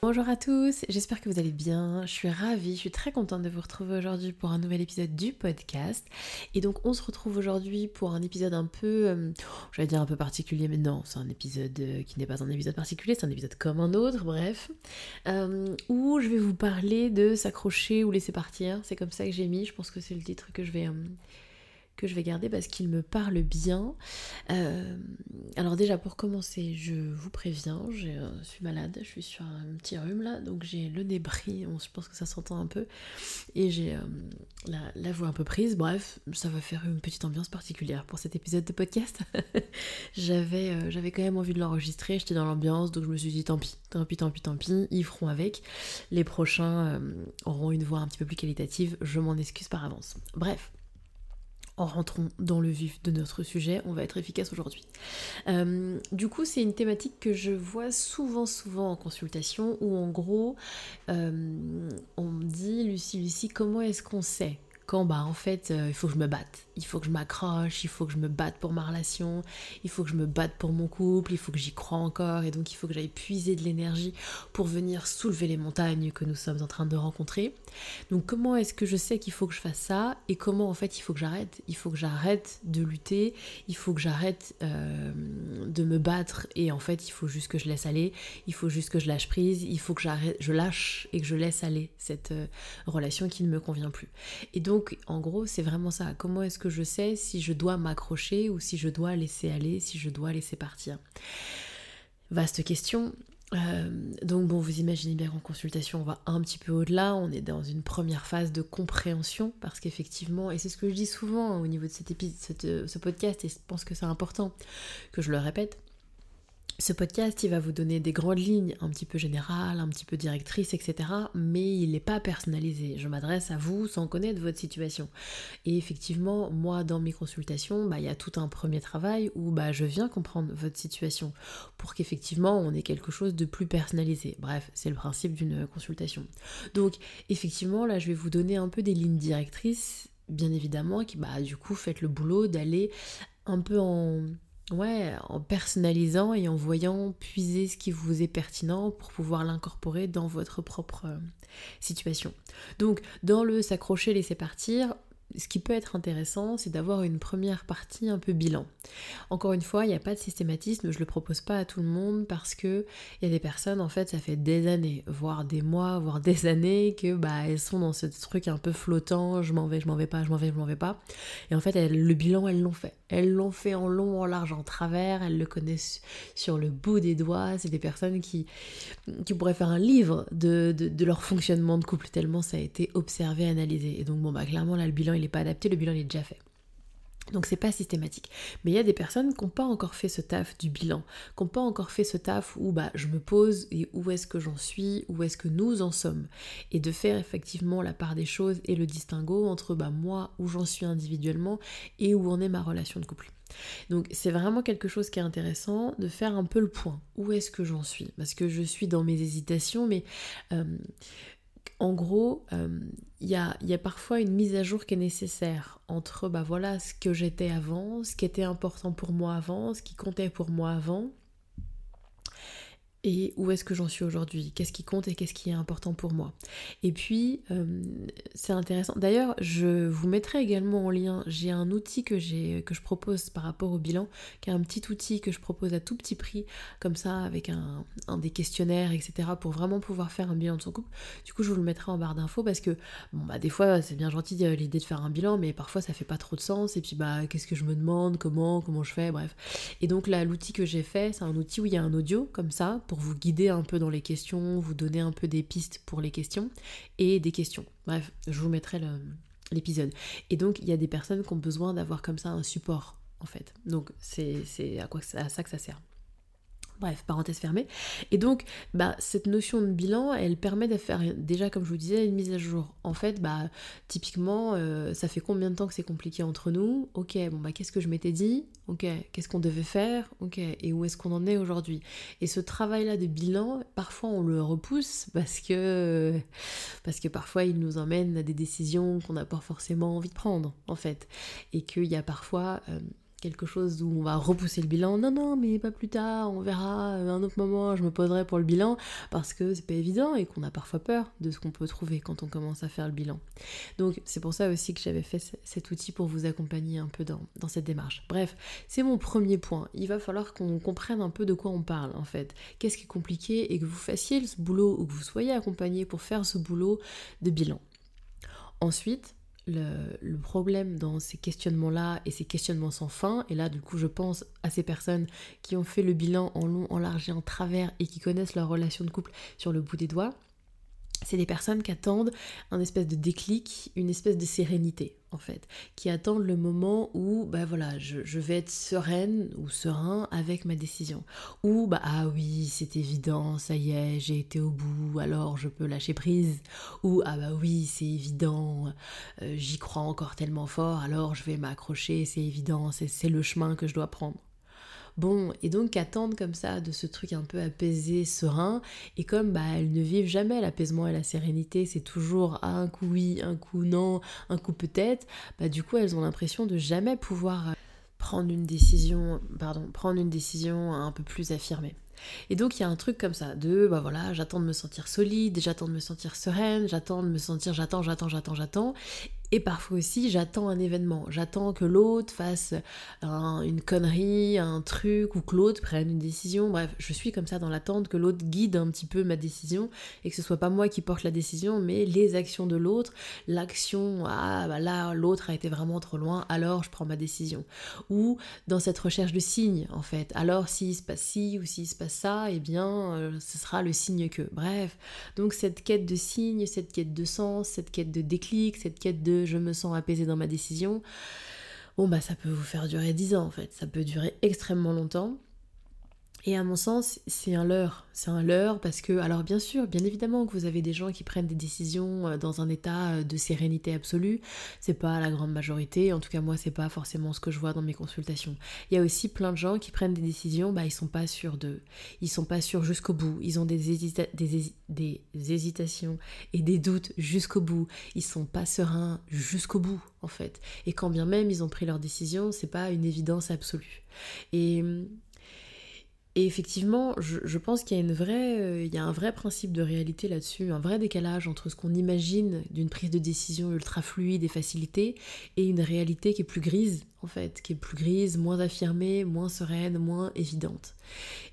Bonjour à tous, j'espère que vous allez bien. Je suis ravie, je suis très contente de vous retrouver aujourd'hui pour un nouvel épisode du podcast. Et donc on se retrouve aujourd'hui pour un épisode un peu, euh, j'allais dire un peu particulier, mais non, c'est un épisode euh, qui n'est pas un épisode particulier, c'est un épisode comme un autre, bref, euh, où je vais vous parler de s'accrocher ou laisser partir. C'est comme ça que j'ai mis, je pense que c'est le titre que je vais que je vais garder parce qu'il me parle bien. Euh, alors déjà pour commencer, je vous préviens, je suis malade, je suis sur un petit rhume là, donc j'ai le nez pris, je pense que ça s'entend un peu, et j'ai euh, la, voix un peu prise. Bref, ça va faire une petite ambiance particulière pour cet épisode de podcast. j'avais, euh, j'avais quand même envie de l'enregistrer, j'étais dans l'ambiance, donc je me suis dit tant pis, tant pis, tant pis, tant pis, ils feront avec. Les prochains auront une voix un petit peu plus qualitative, je m'en excuse par avance. Bref, rentrons dans le vif de notre sujet, on va être efficace aujourd'hui. Euh, du coup, c'est une thématique que je vois souvent, souvent en consultation, où en gros, euh, on me dit, Lucie, Lucie, comment est-ce qu'on sait quand bah en fait euh, il faut que je me batte, il faut que je m'accroche, il faut que je me batte pour ma relation, il faut que je me batte pour mon couple, il faut que j'y croie encore et donc il faut que j'aille puiser de l'énergie pour venir soulever les montagnes que nous sommes en train de rencontrer. Donc comment est-ce que je sais qu'il faut que je fasse ça et comment en fait il faut que j'arrête Il faut que j'arrête de lutter, il faut que j'arrête euh, de me battre et en fait il faut juste que je laisse aller, il faut juste que je lâche prise, il faut que j'arrête, je lâche et que je laisse aller cette euh, relation qui ne me convient plus. Et donc donc en gros c'est vraiment ça. Comment est-ce que je sais si je dois m'accrocher ou si je dois laisser aller, si je dois laisser partir Vaste question. Euh, donc bon, vous imaginez bien qu'en consultation, on va un petit peu au-delà, on est dans une première phase de compréhension, parce qu'effectivement, et c'est ce que je dis souvent au niveau de épisode, ce podcast, et je pense que c'est important que je le répète, ce podcast, il va vous donner des grandes lignes un petit peu générales, un petit peu directrices, etc. Mais il n'est pas personnalisé. Je m'adresse à vous sans connaître votre situation. Et effectivement, moi, dans mes consultations, bah, il y a tout un premier travail où bah, je viens comprendre votre situation pour qu'effectivement, on ait quelque chose de plus personnalisé. Bref, c'est le principe d'une consultation. Donc, effectivement, là, je vais vous donner un peu des lignes directrices, bien évidemment, qui, bah, du coup, faites le boulot d'aller un peu en ouais, en personnalisant et en voyant puiser ce qui vous est pertinent pour pouvoir l'incorporer dans votre propre euh, situation. Donc, dans le s'accrocher, laisser partir, ce qui peut être intéressant, c'est d'avoir une première partie un peu bilan. Encore une fois, il n'y a pas de systématisme, je le propose pas à tout le monde parce que il y a des personnes, en fait, ça fait des années, voire des mois, voire des années, que bah elles sont dans ce truc un peu flottant, je m'en vais, je m'en vais pas, je m'en vais, je m'en vais pas. Et en fait, le bilan, elles l'ont fait. Elles l'ont fait en long, en large, en travers, elles le connaissent sur le bout des doigts. C'est des personnes qui, qui pourraient faire un livre de, de, de leur fonctionnement de couple tellement ça a été observé, analysé. Et donc, bon, bah clairement, là, le bilan, il n'est pas adapté, le bilan il est déjà fait. Donc c'est pas systématique. Mais il y a des personnes qui n'ont pas encore fait ce taf du bilan, qui n'ont pas encore fait ce taf où bah, je me pose et où est-ce que j'en suis, où est-ce que nous en sommes. Et de faire effectivement la part des choses et le distinguo entre bah, moi, où j'en suis individuellement et où en est ma relation de couple. Donc c'est vraiment quelque chose qui est intéressant de faire un peu le point. Où est-ce que j'en suis? Parce que je suis dans mes hésitations, mais euh, en gros, euh, il y, a, parfois une mise à jour qui est nécessaire entre bah voilà ce que j'étais avant, ce qui était important pour moi avant, ce qui comptait pour moi avant, et où est-ce que j'en suis aujourd'hui, qu'est-ce qui compte et qu'est-ce qui est important pour moi? Et puis, euh, c'est intéressant. D'ailleurs, je vous mettrai également en lien, j'ai un outil que, que je propose par rapport au bilan, qui est un petit outil que je propose à tout petit prix, comme ça, avec un, des questionnaires, etc., pour vraiment pouvoir faire un bilan de son couple. Du coup, je vous le mettrai en barre d'infos parce que, bon, bah, des fois, c'est bien gentil euh, l'idée de faire un bilan, mais parfois, ça fait pas trop de sens. Et puis, bah, qu'est-ce que je me demande, comment, comment je fais, bref. Et donc, là, l'outil que j'ai fait, c'est un outil où il y a un audio, comme ça, pour vous guider un peu dans les questions, vous donner un peu des pistes pour les questions et des questions. Bref, je vous mettrai l'épisode. Et donc, il y a des personnes qui ont besoin d'avoir comme ça un support, en fait. Donc, c'est à, ça que ça sert. Bref, parenthèse fermée. Et donc, bah, cette notion de bilan, elle permet de faire déjà, comme je vous disais, une mise à jour. En fait, bah, typiquement, euh, ça fait combien de temps que c'est compliqué entre nous? Ok, bon, bah, qu'est-ce que je m'étais dit? Ok, qu'est-ce qu'on devait faire? Ok, et où est-ce qu'on en est aujourd'hui? Et ce travail-là de bilan, parfois on le repousse parce que, parce que parfois il nous emmène à des décisions qu'on n'a pas forcément envie de prendre, en fait. Et qu'il y a parfois... Euh, quelque chose où on va repousser le bilan. Non, non, mais pas plus tard, on verra, euh, un autre moment, je me poserai pour le bilan, parce que c'est pas évident et qu'on a parfois peur de ce qu'on peut trouver quand on commence à faire le bilan. Donc c'est pour ça aussi que j'avais fait cet outil pour vous accompagner un peu dans, dans cette démarche. Bref, c'est mon premier point. Il va falloir qu'on comprenne un peu de quoi on parle en fait. Qu'est-ce qui est compliqué et que vous fassiez ce boulot ou que vous soyez accompagné pour faire ce boulot de bilan. Ensuite, le, problème dans ces questionnements-là et ces questionnements sans fin, et là du coup je pense à ces personnes qui ont fait le bilan en long, en large et en travers et qui connaissent leur relation de couple sur le bout des doigts, c'est des personnes qui attendent un espèce de déclic, une espèce de sérénité en fait, qui attendent le moment où bah voilà, je, vais être sereine ou serein avec ma décision. Ou bah ah oui, c'est évident, ça y est, j'ai été au bout, alors je peux lâcher prise. Ou ah bah oui, c'est évident, euh, j'y crois encore tellement fort, alors je vais m'accrocher, c'est évident, c'est le chemin que je dois prendre. Bon, et donc attendre comme ça de ce truc un peu apaisé, serein, et comme bah elles ne vivent jamais l'apaisement et la sérénité, c'est toujours un coup oui, un coup non, un coup peut-être, bah du coup elles ont l'impression de jamais pouvoir euh, prendre une décision, pardon, prendre une décision un peu plus affirmée. Et donc il y a un truc comme ça, de bah voilà, j'attends de me sentir solide, j'attends de me sentir sereine, j'attends de me sentir, j'attends, j'attends, j'attends, j'attends, et parfois aussi, j'attends un événement. J'attends que l'autre fasse une connerie, un truc, ou que l'autre prenne une décision. Bref, je suis comme ça dans l'attente que l'autre guide un petit peu ma décision et que ce soit pas moi qui porte la décision, mais les actions de l'autre. L'action, ah bah là, l'autre a été vraiment trop loin, alors je prends ma décision. Ou dans cette recherche de signes, en fait. Alors s'il se passe ci ou s'il se passe ça, eh bien, euh, ce sera le signe que. Bref, donc cette quête de signes, cette quête de sens, cette quête de déclic, cette quête de je me sens apaisée dans ma décision, bon bah ça peut vous faire durer 10 ans en fait, ça peut durer extrêmement longtemps. Et à mon sens, c'est un leurre. C'est un leurre parce que, alors bien sûr, bien évidemment que vous avez des gens qui prennent des décisions euh, dans un état euh, de sérénité absolue. C'est pas la grande majorité. En tout cas, moi, c'est pas forcément ce que je vois dans mes consultations. Il y a aussi plein de gens qui prennent des décisions, bah, ils sont pas sûrs de. Ils sont pas sûrs jusqu'au bout. Ils ont des, des, hésitations et des doutes jusqu'au bout. Ils sont pas sereins jusqu'au bout, en fait. Et quand bien même ils ont pris leur décision, c'est pas une évidence absolue. Et et effectivement, je, pense qu'il euh, y a un vrai principe de réalité là-dessus, un vrai décalage entre ce qu'on imagine d'une prise de décision ultra fluide et facilitée et une réalité qui est plus grise en fait, qui est plus grise, moins affirmée, moins sereine, moins évidente.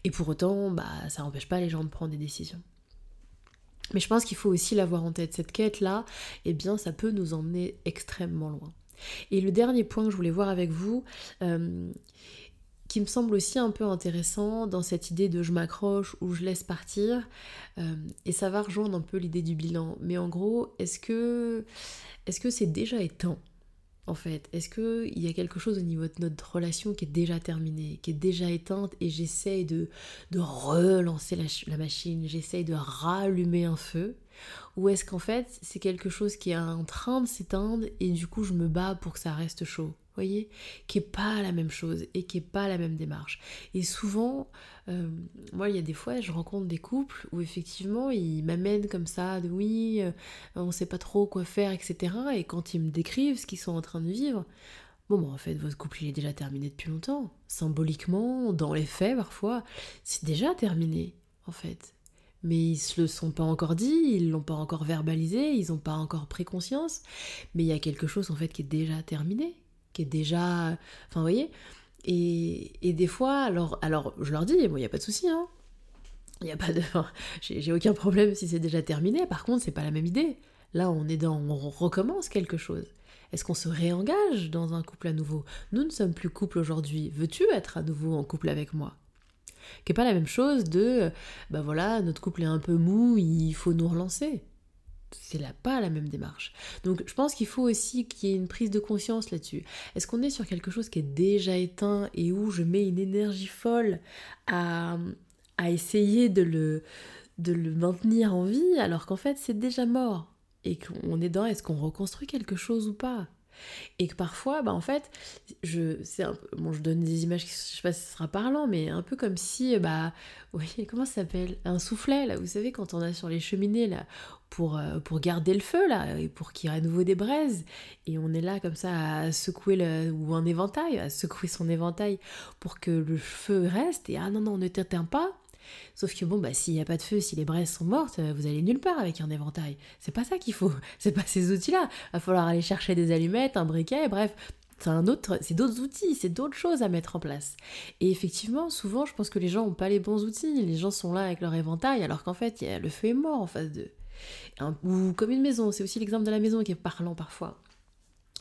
Et pour autant, bah, ça n'empêche pas les gens de prendre des décisions. Mais je pense qu'il faut aussi l'avoir en tête. Cette quête-là, eh bien, ça peut nous emmener extrêmement loin. Et le dernier point que je voulais voir avec vous, euh, qui me semble aussi un peu intéressant dans cette idée de je m'accroche ou je laisse partir. Euh, et ça va rejoindre un peu l'idée du bilan. Mais en gros, est-ce que est-ce que c'est déjà éteint en fait? Est-ce qu'il y a quelque chose au niveau de notre relation qui est déjà terminée, qui est déjà éteinte et j'essaye de, de relancer la, la machine, j'essaye de rallumer un feu? Ou est-ce qu'en fait c'est quelque chose qui est en train de s'éteindre et du coup je me bats pour que ça reste chaud? Voyez, qui est pas la même chose et qui est pas la même démarche. Et souvent, euh, moi, il y a des fois, je rencontre des couples où effectivement, ils m'amènent comme ça, de oui, euh, on sait pas trop quoi faire, etc. Et quand ils me décrivent ce qu'ils sont en train de vivre, bon, bah, en fait, votre couple, il est déjà terminé depuis longtemps. Symboliquement, dans les faits, parfois, c'est déjà terminé, en fait mais ils se le sont pas encore dit, ils l'ont pas encore verbalisé, ils n'ont pas encore pris conscience, mais il y a quelque chose en fait qui est déjà terminé, qui est déjà. Enfin, vous voyez et, des fois, alors, alors je leur dis, il n'y a pas de souci, hein. Il a pas de. J'ai aucun problème si c'est déjà terminé. Par contre, c'est pas la même idée. Là, on est dans. On recommence quelque chose. Est-ce qu'on se réengage dans un couple à nouveau? Nous ne sommes plus couple aujourd'hui. Veux-tu être à nouveau en couple avec moi? Qui n'est pas la même chose de, bah voilà, notre couple est un peu mou, il faut nous relancer. C'est là pas la même démarche. Donc je pense qu'il faut aussi qu'il y ait une prise de conscience là-dessus. Est-ce qu'on est sur quelque chose qui est déjà éteint et où je mets une énergie folle à, à essayer de le, de le maintenir en vie alors qu'en fait c'est déjà mort et qu'on est dans est-ce qu'on reconstruit quelque chose ou pas? Et que parfois, bah en fait, je, c'est bon, je donne des images, je sais pas si ce sera parlant, mais un peu comme si, bah, oui, comment ça s'appelle? Un soufflet, là, vous savez, quand on a sur les cheminées, là, pour, euh, pour garder le feu, là, et pour qu'il y ait à nouveau des braises, et on est là, comme ça, à secouer, le, ou un éventail, à secouer son éventail pour que le feu reste, et ah non, non, on ne t'éteint pas, Sauf que bon, bah, s'il n'y a pas de feu, si les braises sont mortes, euh, vous allez nulle part avec un éventail. C'est pas ça qu'il faut. C'est pas ces outils-là. Il va falloir aller chercher des allumettes, un briquet, bref. C'est un autre, c'est d'autres outils, c'est d'autres choses à mettre en place. Et effectivement, souvent, je pense que les gens n'ont pas les bons outils. Les gens sont là avec leur éventail, alors qu'en fait, le feu est mort en face d'eux. Ou comme une maison, c'est aussi l'exemple de la maison qui est parlant parfois.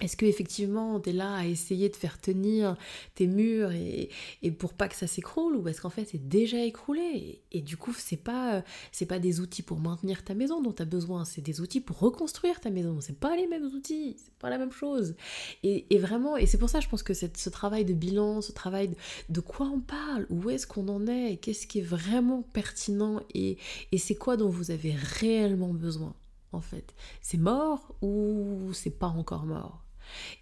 Est-ce que effectivement tu es là à essayer de faire tenir tes murs et, pour pas que ça s'écroule ou est-ce qu'en fait c'est déjà écroulé et, du coup c'est pas c'est pas des outils pour maintenir ta maison dont tu as besoin, c'est des outils pour reconstruire ta maison. C'est pas les mêmes outils, c'est pas la même chose. Et, vraiment et c'est pour ça je pense que ce travail de bilan, ce travail de, de quoi on parle, où est-ce qu'on en est, qu'est-ce qui est vraiment pertinent et, et c'est quoi dont vous avez réellement besoin en fait? C'est mort ou c'est pas encore mort?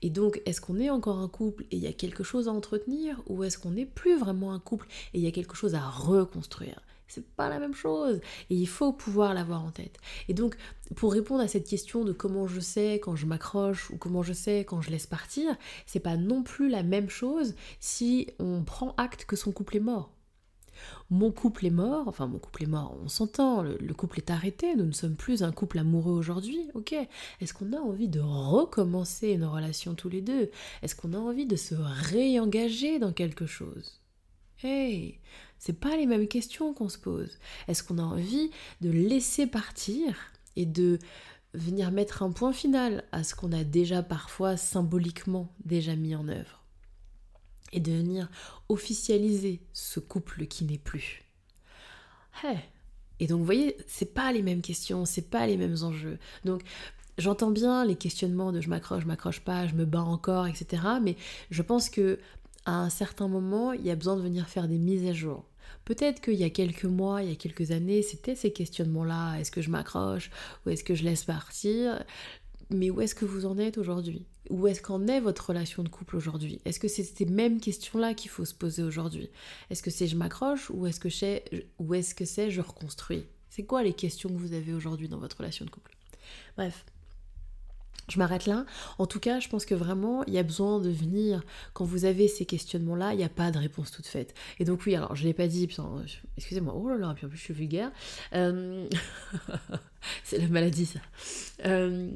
Et donc, est-ce qu'on est encore un couple et il y a quelque chose à entretenir ou est-ce qu'on n'est plus vraiment un couple et il y a quelque chose à reconstruire? C'est pas la même chose et il faut pouvoir l'avoir en tête. Et donc, pour répondre à cette question de comment je sais quand je m'accroche ou comment je sais quand je laisse partir, c'est pas non plus la même chose si on prend acte que son couple est mort. Mon couple est mort, enfin mon couple est mort, on s'entend, le, couple est arrêté, nous ne sommes plus un couple amoureux aujourd'hui, ok. Est-ce qu'on a envie de recommencer une relation tous les deux? Est-ce qu'on a envie de se réengager dans quelque chose? Hey, c'est pas les mêmes questions qu'on se pose. Est-ce qu'on a envie de laisser partir et de venir mettre un point final à ce qu'on a déjà parfois symboliquement déjà mis en œuvre? Et de venir officialiser ce couple qui n'est plus. Et donc vous voyez, c'est pas les mêmes questions, c'est pas les mêmes enjeux. Donc j'entends bien les questionnements de je m'accroche, je m'accroche pas, je me bats encore, etc. Mais je pense que à un certain moment, il y a besoin de venir faire des mises à jour. Peut-être qu'il y a quelques mois, il y a quelques années, c'était ces questionnements-là. Est-ce que je m'accroche ou est-ce que je laisse partir? Mais où est-ce que vous en êtes aujourd'hui? Où est-ce qu'en est votre relation de couple aujourd'hui? Est-ce que c'est ces mêmes questions-là qu'il faut se poser aujourd'hui? Est-ce que c'est je m'accroche ou est-ce que c'est ou est-ce que c'est je reconstruis? C'est quoi les questions que vous avez aujourd'hui dans votre relation de couple? Bref, je m'arrête là. En tout cas, je pense que vraiment, il y a besoin de venir, quand vous avez ces questionnements-là, il n'y a pas de réponse toute faite. Et donc oui, alors je ne l'ai pas dit, excusez-moi, oh là là, puis en plus je suis vulgaire. Euh, c'est la maladie ça. Euh,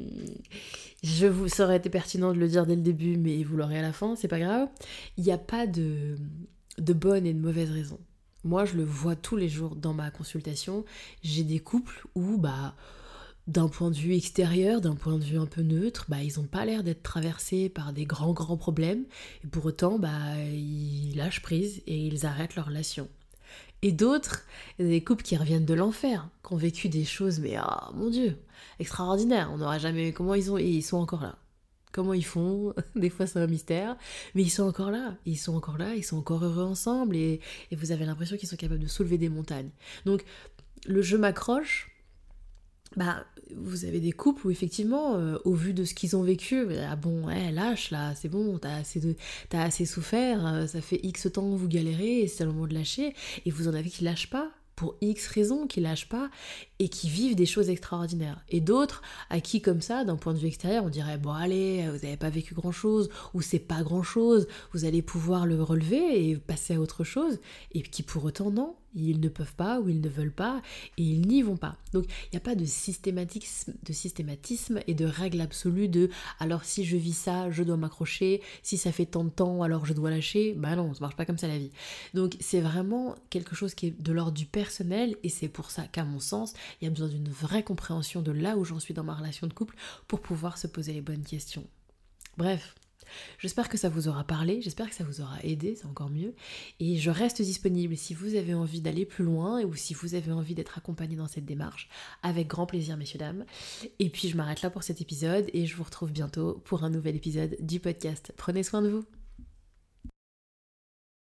je vous, ça aurait été pertinent de le dire dès le début, mais vous l'aurez à la fin, c'est pas grave. Il n'y a pas de, de bonne et de mauvaise raison. Moi, je le vois tous les jours dans ma consultation. J'ai des couples où, bah, d'un point de vue extérieur, d'un point de vue un peu neutre, bah, ils n'ont pas l'air d'être traversés par des grands grands problèmes, et pour autant, bah, ils lâchent prise et ils arrêtent leur relation. Et d'autres, des couples qui reviennent de l'enfer, qui ont vécu des choses, mais ah mon dieu, extraordinaires, on n'aurait jamais... Comment ils ont... Et ils sont encore là. Comment ils font? Des fois c'est un mystère, mais ils sont encore là. Ils sont encore là, ils sont encore heureux ensemble, et, et vous avez l'impression qu'ils sont capables de soulever des montagnes. Donc, le jeu m'accroche, bah, vous avez des couples où effectivement, euh, au vu de ce qu'ils ont vécu, ah bon, lâche là, c'est bon, t'as assez, souffert, euh, ça fait X temps que vous galérez, c'est le moment de lâcher, et vous en avez qui lâchent pas, pour X raisons, qui lâchent pas, et qui vivent des choses extraordinaires. Et d'autres à qui, comme ça, d'un point de vue extérieur, on dirait, bon allez, vous n'avez pas vécu grand-chose, ou c'est pas grand-chose, vous allez pouvoir le relever et passer à autre chose, et qui pour autant non, ils ne peuvent pas ou ils ne veulent pas et ils n'y vont pas. Donc il n'y a pas de systématisme, de systématisme et de règle absolue de alors si je vis ça, je dois m'accrocher, si ça fait tant de temps, alors je dois lâcher. Bah non, ça marche pas comme ça la vie. Donc c'est vraiment quelque chose qui est de l'ordre du personnel et c'est pour ça qu'à mon sens, il y a besoin d'une vraie compréhension de là où j'en suis dans ma relation de couple pour pouvoir se poser les bonnes questions. Bref, J'espère que ça vous aura parlé, j'espère que ça vous aura aidé, c'est encore mieux. Et je reste disponible si vous avez envie d'aller plus loin ou si vous avez envie d'être accompagné dans cette démarche, avec grand plaisir, messieurs, dames. Et puis je m'arrête là pour cet épisode et je vous retrouve bientôt pour un nouvel épisode du podcast. Prenez soin de vous.